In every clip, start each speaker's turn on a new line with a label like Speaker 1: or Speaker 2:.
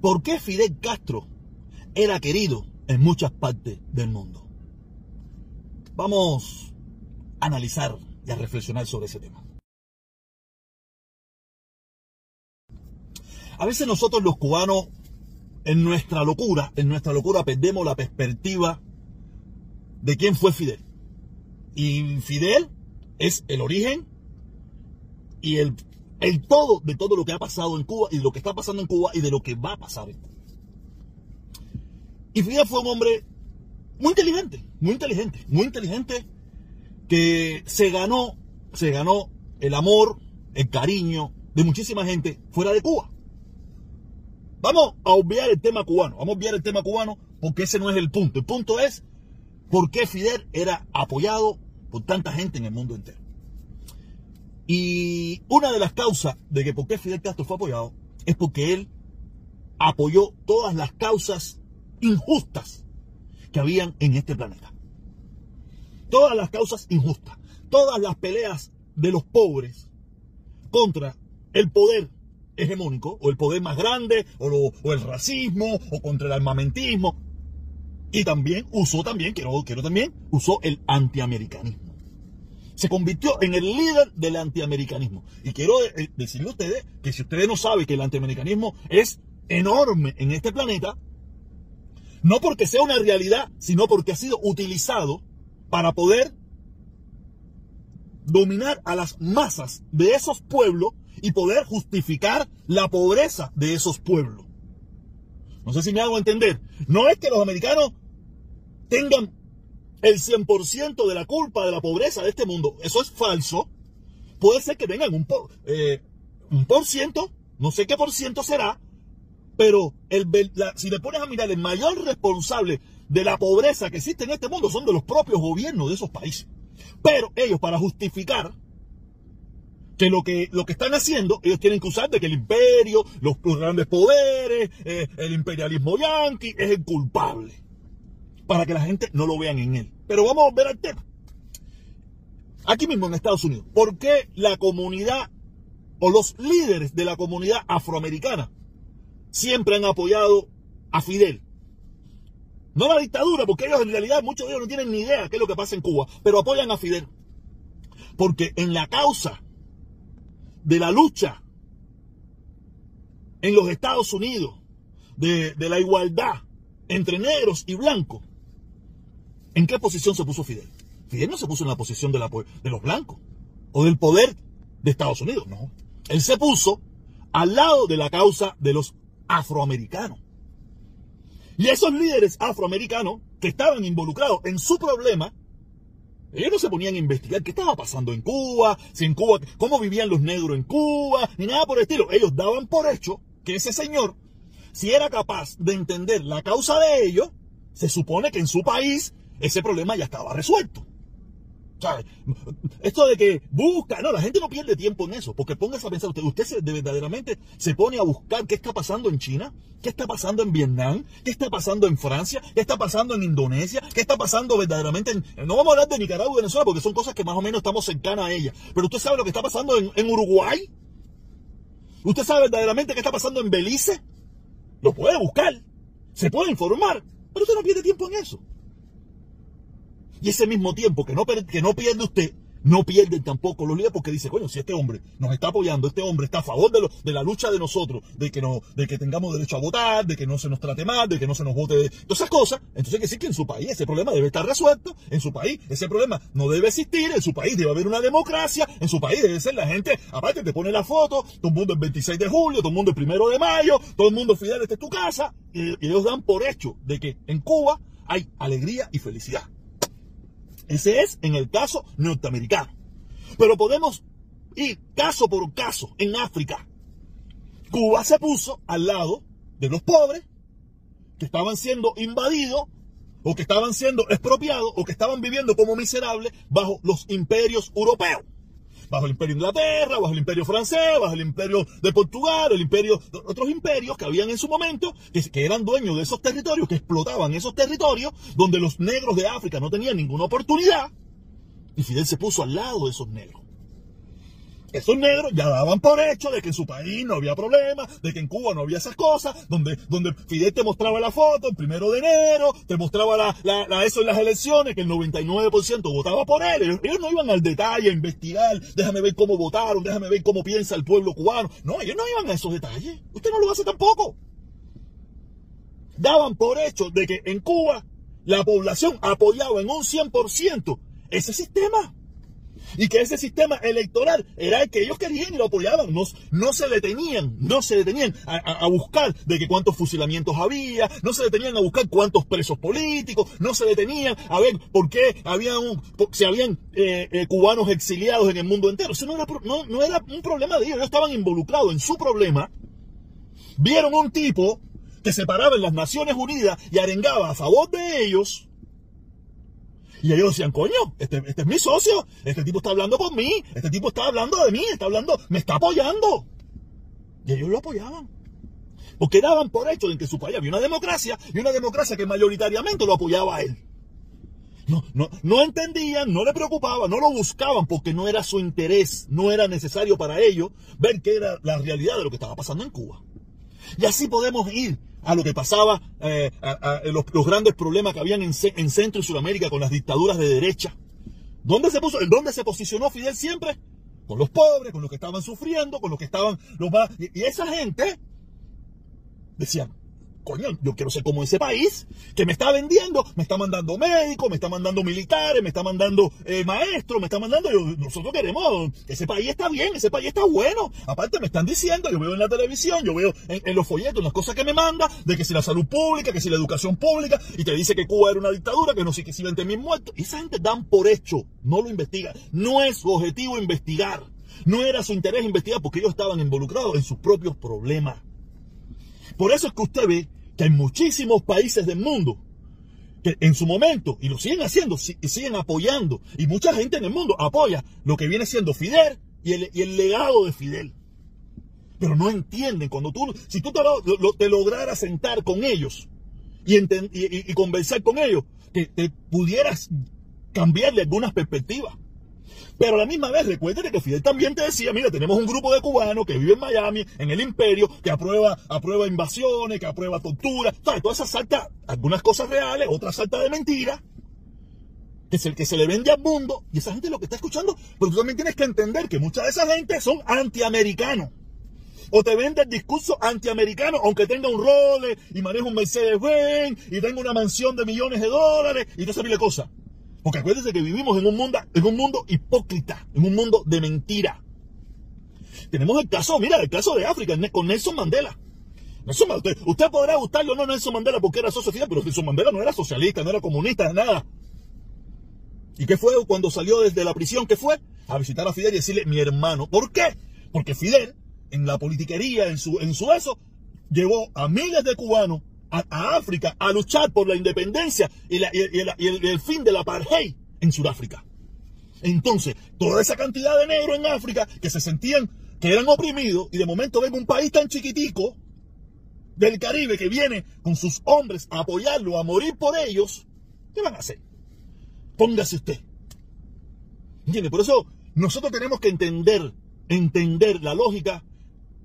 Speaker 1: por qué Fidel Castro era querido en muchas partes del mundo. Vamos a analizar y a reflexionar sobre ese tema. A veces nosotros los cubanos, en nuestra locura, en nuestra locura perdemos la perspectiva de quién fue Fidel. Y Fidel es el origen y el, el todo de todo lo que ha pasado en Cuba y de lo que está pasando en Cuba y de lo que va a pasar. Y Fidel fue un hombre muy inteligente, muy inteligente, muy inteligente, que se ganó, se ganó el amor, el cariño de muchísima gente fuera de Cuba. Vamos a obviar el tema cubano, vamos a obviar el tema cubano porque ese no es el punto. El punto es por qué Fidel era apoyado por tanta gente en el mundo entero. Y una de las causas de que por qué Fidel Castro fue apoyado es porque él apoyó todas las causas injustas que habían en este planeta. Todas las causas injustas, todas las peleas de los pobres contra el poder hegemónico, o el poder más grande, o, el racismo, o contra el armamentismo. Y también usó también, quiero, quiero también, usó el antiamericanismo. Se convirtió en el líder del antiamericanismo. Y quiero eh, decirle a ustedes que si ustedes no saben que el antiamericanismo es enorme en este planeta, no porque sea una realidad, sino porque ha sido utilizado para poder dominar a las masas de esos pueblos y poder justificar la pobreza de esos pueblos. No sé si me hago entender. No es que los americanos tengan el 100% de la culpa de la pobreza de este mundo. Eso es falso. Puede ser que tengan un por, eh, un por ciento, no sé qué por ciento será, pero el, si le pones a mirar, el mayor responsable de la pobreza que existe en este mundo son de los propios gobiernos de esos países. Pero ellos, para justificar que lo que, lo que están haciendo, ellos tienen que usar de que el imperio, los, grandes poderes, eh, el imperialismo yanqui es el culpable. Para que la gente no lo vean en él. Pero vamos a ver al tema. Aquí mismo en Estados Unidos, ¿por qué la comunidad o los líderes de la comunidad afroamericana siempre han apoyado a Fidel. No la dictadura, porque ellos en realidad, muchos de ellos no tienen ni idea de qué es lo que pasa en Cuba, pero apoyan a Fidel. Porque en la causa de la lucha en los Estados Unidos, de, la igualdad entre negros y blancos, ¿en qué posición se puso Fidel? Fidel no se puso en la posición de, los blancos o del poder de Estados Unidos, no. Él se puso al lado de la causa de los afroamericano. Y esos líderes afroamericanos que estaban involucrados en su problema, ellos no se ponían a investigar qué estaba pasando en Cuba, si en Cuba, cómo vivían los negros en Cuba, ni nada por el estilo. Ellos daban por hecho que ese señor, si era capaz de entender la causa de ellos, se supone que en su país ese problema ya estaba resuelto. Esto de que busca, no, la gente no pierde tiempo en eso, porque póngase a pensar, usted, usted se, verdaderamente se pone a buscar qué está pasando en China, qué está pasando en Vietnam, qué está pasando en Francia, qué está pasando en Indonesia, qué está pasando verdaderamente en... No vamos a hablar de Nicaragua y Venezuela, porque son cosas que más o menos estamos cercanas a ellas, pero usted sabe lo que está pasando en Uruguay, usted sabe verdaderamente qué está pasando en Belice, lo puede buscar, se puede informar, pero usted no pierde tiempo en eso. Y ese mismo tiempo que no, que no pierde usted, no pierden tampoco los líderes porque dice, bueno, si este hombre nos está apoyando, este hombre está a favor de, de la lucha de nosotros, de que, no, de que tengamos derecho a votar, de que no se nos trate mal, de que no se nos vote, todas esas cosas, entonces hay que decir que en su país ese problema debe estar resuelto, en su país ese problema no debe existir, en su país debe haber una democracia, en su país debe ser la gente, aparte te pone la foto, todo el mundo el 26 de julio, todo el mundo el primero de mayo, todo el mundo Fidel, esta es tu casa, y ellos dan por hecho de que en Cuba hay alegría y felicidad. Ese es en el caso norteamericano. Pero podemos ir caso por caso en África. Cuba se puso al lado de los pobres que estaban siendo invadidos o que estaban siendo expropiados o que estaban viviendo como miserables bajo los imperios europeos bajo el imperio de Inglaterra, bajo el imperio francés, bajo el imperio de Portugal, el imperio, otros imperios que habían en su momento, que, que eran dueños de esos territorios, que explotaban esos territorios, donde los negros de África no tenían ninguna oportunidad, y Fidel se puso al lado de esos negros. Esos negros ya daban por hecho de que en su país no había problema, de que en Cuba no había esas cosas, donde, donde Fidel te mostraba la foto el primero de enero, te mostraba eso en las elecciones, que el 99% votaba por él. Ellos, ellos, no iban al detalle a investigar, déjame ver cómo votaron, déjame ver cómo piensa el pueblo cubano. No, ellos no iban a esos detalles. Usted no lo hace tampoco. Daban por hecho de que en Cuba la población apoyaba en un 100% ese sistema y que ese sistema electoral era el que ellos querían y lo apoyaban. No, no se detenían, no se detenían a, buscar de que cuántos fusilamientos había, no se detenían a buscar cuántos presos políticos, no se detenían a ver por qué había se habían eh, eh, cubanos exiliados en el mundo entero. Eso no era, no, no era un problema de ellos, ellos estaban involucrados en su problema. Vieron un tipo que se paraba en las Naciones Unidas y arengaba a favor de ellos y ellos decían, coño, este, este, es mi socio, este tipo está hablando por mí, este tipo está hablando de mí, está hablando, me está apoyando. Y ellos lo apoyaban. Porque daban por hecho en que su país había una democracia y una democracia que mayoritariamente lo apoyaba a él. No, no, no entendían, no le preocupaba, no lo buscaban porque no era su interés, no era necesario para ellos ver qué era la realidad de lo que estaba pasando en Cuba. Y así podemos ir a lo que pasaba, eh, a, los, grandes problemas que habían en, Centro y Sudamérica con las dictaduras de derecha. ¿Dónde se puso, dónde se posicionó Fidel siempre? Con los pobres, con los que estaban sufriendo, con los que estaban los más. y esa gente decían, yo quiero ser como ese país que me está vendiendo, me está mandando médicos, me está mandando militares, me está mandando eh, maestros, me está mandando. nosotros queremos, ese país está bien, ese país está bueno. Aparte, me están diciendo, yo veo en la televisión, yo veo en, los folletos las cosas que me manda, de que si la salud pública, que si la educación pública, y te dice que Cuba era una dictadura, que no sé que si 20 mil muertos. Esa gente dan por hecho, no lo investiga. No es su objetivo investigar. No era su interés investigar porque ellos estaban involucrados en sus propios problemas. Por eso es que usted ve que hay muchísimos países del mundo que en su momento, y lo siguen haciendo, y siguen apoyando, y mucha gente en el mundo apoya lo que viene siendo Fidel y el, legado de Fidel. Pero no entienden, cuando tú, si tú te, te lograras sentar con ellos y, y, conversar con ellos, que te pudieras cambiarle algunas perspectivas. Pero a la misma vez, recuérdate que Fidel también te decía, mira, tenemos un grupo de cubanos que vive en Miami, en el imperio, que aprueba, aprueba invasiones, que aprueba tortura, ¿sabes? Todas esas salta, algunas cosas reales, otras salta de mentiras, que es el que se le vende al mundo, y esa gente lo que está escuchando, pero tú también tienes que entender que mucha de esa gente son antiamericanos. O te vende el discurso antiamericano, aunque tenga un role y maneja un Mercedes-Benz y tenga una mansión de millones de dólares y toda esa de cosas. Porque acuérdense que vivimos en un mundo, en un mundo hipócrita, en un mundo de mentira. Tenemos el caso, mira, el caso de África, con Nelson Mandela. usted, podrá gustarle o no Nelson Mandela porque era socialista, pero Nelson Mandela no era socialista, no era comunista, nada. ¿Y qué fue cuando salió desde la prisión? ¿Qué fue? A visitar a Fidel y decirle, mi hermano. ¿Por qué? Porque Fidel, en la politiquería, en su, en su eso, llevó a miles de cubanos a, África a luchar por la independencia y, el, fin de la apartheid en Sudáfrica. Entonces, toda esa cantidad de negros en África que se sentían que eran oprimidos y de momento ven un país tan chiquitico del Caribe que viene con sus hombres a apoyarlo, a morir por ellos, ¿qué van a hacer? Póngase usted. ¿Entiende? Por eso nosotros tenemos que entender, entender la lógica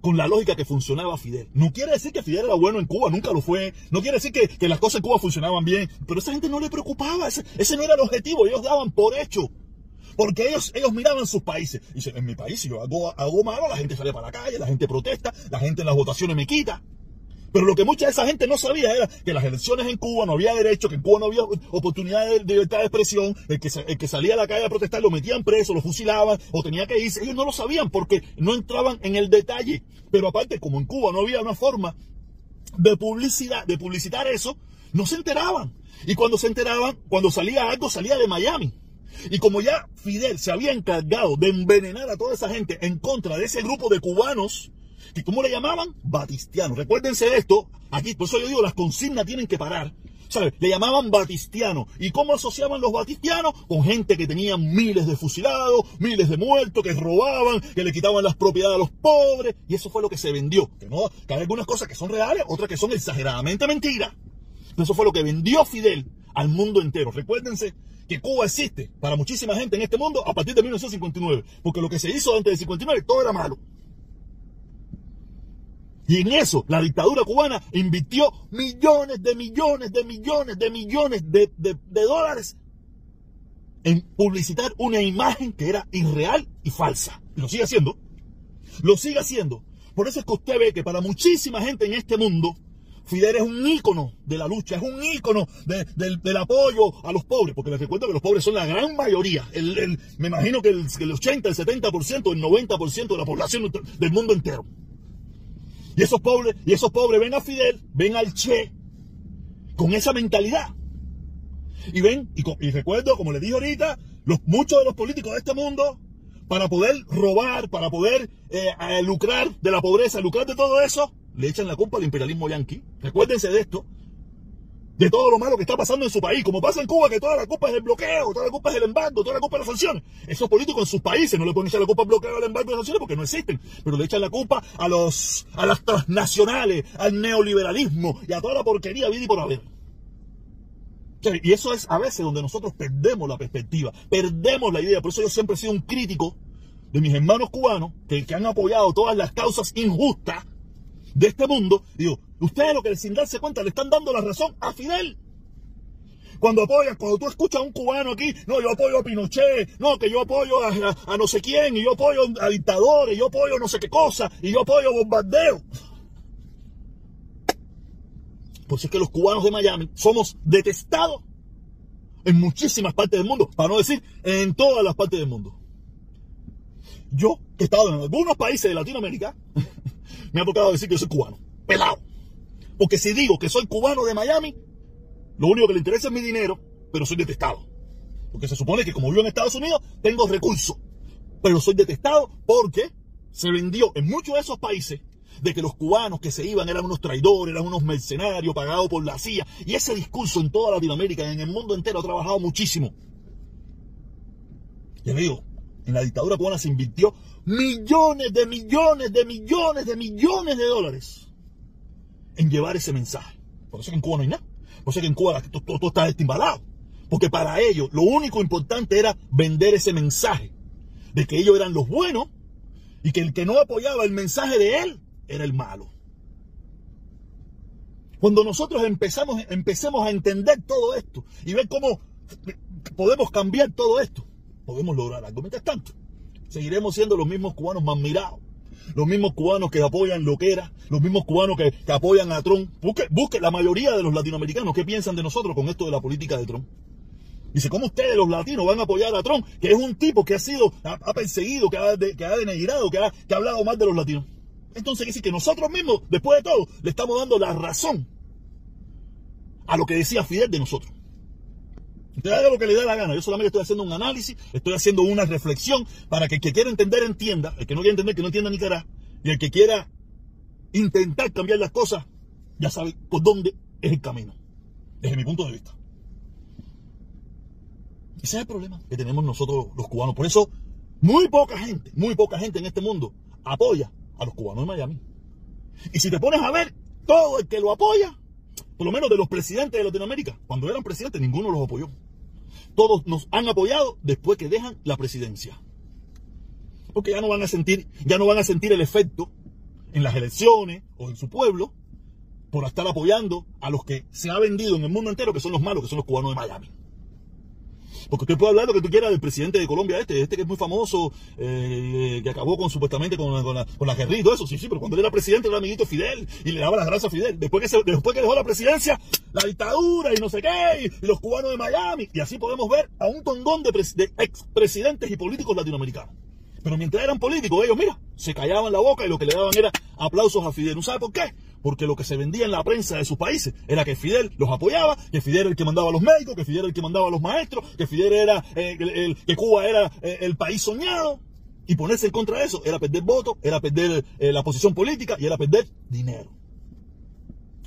Speaker 1: con la lógica que funcionaba Fidel. No quiere decir que Fidel era bueno en Cuba, nunca lo fue. No quiere decir que, las cosas en Cuba funcionaban bien. Pero esa gente no le preocupaba. Ese, no era el objetivo. Ellos daban por hecho. Porque ellos, ellos miraban sus países. Y dicen, en mi país, si yo hago, hago malo, la gente sale para la calle, la gente protesta, la gente en las votaciones me quita. Pero lo que mucha de esa gente no sabía era que las elecciones en Cuba no había derecho, que en Cuba no había oportunidad de, libertad de expresión, el que, el que salía a la calle a protestar lo metían preso, lo fusilaban o tenía que irse. Ellos no lo sabían porque no entraban en el detalle. Pero aparte, como en Cuba no había una forma de publicidad, de publicitar eso, no se enteraban. Y cuando se enteraban, cuando salía algo, salía de Miami. Y como ya Fidel se había encargado de envenenar a toda esa gente en contra de ese grupo de cubanos, ¿Y cómo le llamaban? Batistiano. Recuérdense esto, aquí, por eso yo digo, las consignas tienen que parar. ¿Sabes? Le llamaban batistiano. ¿Y cómo asociaban los batistianos? Con gente que tenía miles de fusilados, miles de muertos, que robaban, que le quitaban las propiedades a los pobres. Y eso fue lo que se vendió. Que, no, que hay algunas cosas que son reales, otras que son exageradamente mentiras. Pero eso fue lo que vendió Fidel al mundo entero. Recuérdense que Cuba existe para muchísima gente en este mundo a partir de 1959, porque lo que se hizo antes de 59 todo era malo. Y en eso la dictadura cubana invirtió millones de millones de millones de millones de, de dólares en publicitar una imagen que era irreal y falsa. Y lo sigue haciendo. Lo sigue haciendo. Por eso es que usted ve que para muchísima gente en este mundo, Fidel es un ícono de la lucha, es un ícono del, apoyo a los pobres, porque les recuerdo que los pobres son la gran mayoría. me imagino que el, el 80, el 70%, el 90% de la población del mundo entero. Y esos pobres, y esos pobres ven a Fidel, ven al Che, con esa mentalidad. Y ven, y, recuerdo, como les dije ahorita, los, muchos de los políticos de este mundo, para poder robar, para poder eh, lucrar de la pobreza, lucrar de todo eso, le echan la culpa al imperialismo yanqui. Recuérdense de esto, de todo lo malo que está pasando en su país, como pasa en Cuba, que toda la culpa es del bloqueo, toda la culpa es del embargo, toda la culpa es las sanciones. Esos políticos en sus países no le pueden echar la culpa al bloqueo, al embargo y las sanciones porque no existen, pero le echan la culpa a los a las transnacionales, al neoliberalismo y a toda la porquería vida y por haber. Y eso es a veces donde nosotros perdemos la perspectiva, perdemos la idea. Por eso yo siempre he sido un crítico de mis hermanos cubanos que, han apoyado todas las causas injustas de este mundo. Digo, ustedes lo que sin darse cuenta le están dando la razón a Fidel. Cuando apoyan, cuando tú escuchas a un cubano aquí, no, yo apoyo a Pinochet, no, que yo apoyo a, a no sé quién, y yo apoyo a dictadores, yo apoyo no sé qué cosa, y yo apoyo bombardeo. Por eso es que los cubanos de Miami somos detestados en muchísimas partes del mundo, para no decir en todas las partes del mundo. Yo, que he estado en algunos países de Latinoamérica, me ha tocado decir que yo soy cubano, pelado. Porque si digo que soy cubano de Miami, lo único que le interesa es mi dinero, pero soy detestado. Porque se supone que como vivo en Estados Unidos, tengo recursos. Pero soy detestado porque se vendió en muchos de esos países de que los cubanos que se iban eran unos traidores, eran unos mercenarios pagados por la CIA. Y ese discurso en toda Latinoamérica y en el mundo entero ha trabajado muchísimo. Ya digo, en la dictadura cubana se invirtió millones de millones de millones de millones de dólares en llevar ese mensaje. Por eso que en Cuba no hay nada. Por eso que en Cuba todo, está destimbalado. Porque para ellos lo único importante era vender ese mensaje de que ellos eran los buenos y que el que no apoyaba el mensaje de él era el malo. Cuando nosotros empezamos, empecemos a entender todo esto y ver cómo podemos cambiar todo esto, podemos lograr algo. Mientras tanto, seguiremos siendo los mismos cubanos más mirados, los mismos cubanos que apoyan lo que era, los mismos cubanos que, apoyan a Trump. Busque, busque la mayoría de los latinoamericanos qué piensan de nosotros con esto de la política de Trump. Dice, ¿cómo ustedes los latinos van a apoyar a Trump, que es un tipo que ha sido, ha, perseguido, que ha, que ha denigrado, que ha, que ha hablado mal de los latinos? Entonces quiere decir que nosotros mismos, después de todo, le estamos dando la razón a lo que decía Fidel de nosotros. Usted haga lo que le dé la gana. Yo solamente estoy haciendo un análisis, estoy haciendo una reflexión para que el que quiera entender entienda, el que no quiera entender que no entienda ni cara, y el que quiera intentar cambiar las cosas, ya sabe por dónde es el camino, desde mi punto de vista. Ese es el problema que tenemos nosotros los cubanos. Por eso, muy poca gente, muy poca gente en este mundo apoya a los cubanos de Miami. Y si te pones a ver, todo el que lo apoya, por lo menos de los presidentes de Latinoamérica, cuando eran presidentes, ninguno los apoyó. Todos nos han apoyado después que dejan la presidencia. Porque ya no van a sentir, ya no van a sentir el efecto en las elecciones o en su pueblo por estar apoyando a los que se ha vendido en el mundo entero, que son los malos, que son los cubanos de Miami. Porque usted puede hablar lo que tú quieras del presidente de Colombia, este, este que es muy famoso, eh, que acabó con supuestamente con, la, con la guerrilla y todo eso. Sí, sí, pero cuando él era presidente era amiguito Fidel y le daba las gracias a Fidel. Después que, se, después que dejó la presidencia, la dictadura y no sé qué, y, los cubanos de Miami. Y así podemos ver a un tondón de, de expresidentes y políticos latinoamericanos. Pero mientras eran políticos, ellos, mira, se callaban la boca y lo que le daban era aplausos a Fidel. ¿No sabe por qué? Porque lo que se vendía en la prensa de sus países era que Fidel los apoyaba, que Fidel era el que mandaba a los médicos, que Fidel era el que mandaba a los maestros, que Fidel era eh, el, que Cuba era eh, el país soñado. Y ponerse en contra de eso era perder votos, era perder eh, la posición política y era perder dinero.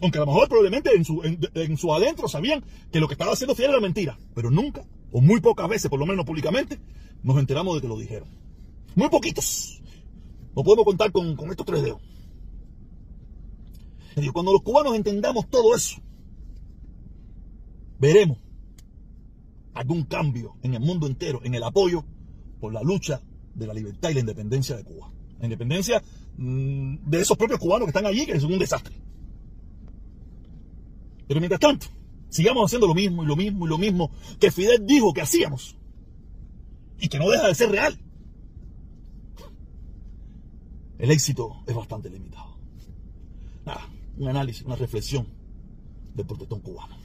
Speaker 1: Aunque a lo mejor probablemente en su, en su adentro sabían que lo que estaba haciendo Fidel era mentira, pero nunca, o muy pocas veces, por lo menos públicamente, nos enteramos de que lo dijeron. Muy poquitos. No podemos contar con, con estos tres dedos cuando los cubanos entendamos todo eso, veremos algún cambio en el mundo entero en el apoyo por la lucha de la libertad y la independencia de Cuba. La independencia mm, de esos propios cubanos que están allí, que es un desastre. Pero mientras tanto, sigamos haciendo lo mismo y lo mismo y lo mismo que Fidel dijo que hacíamos y que no deja de ser real. El éxito es bastante limitado. Nada, un análisis, una reflexión del protestón cubano.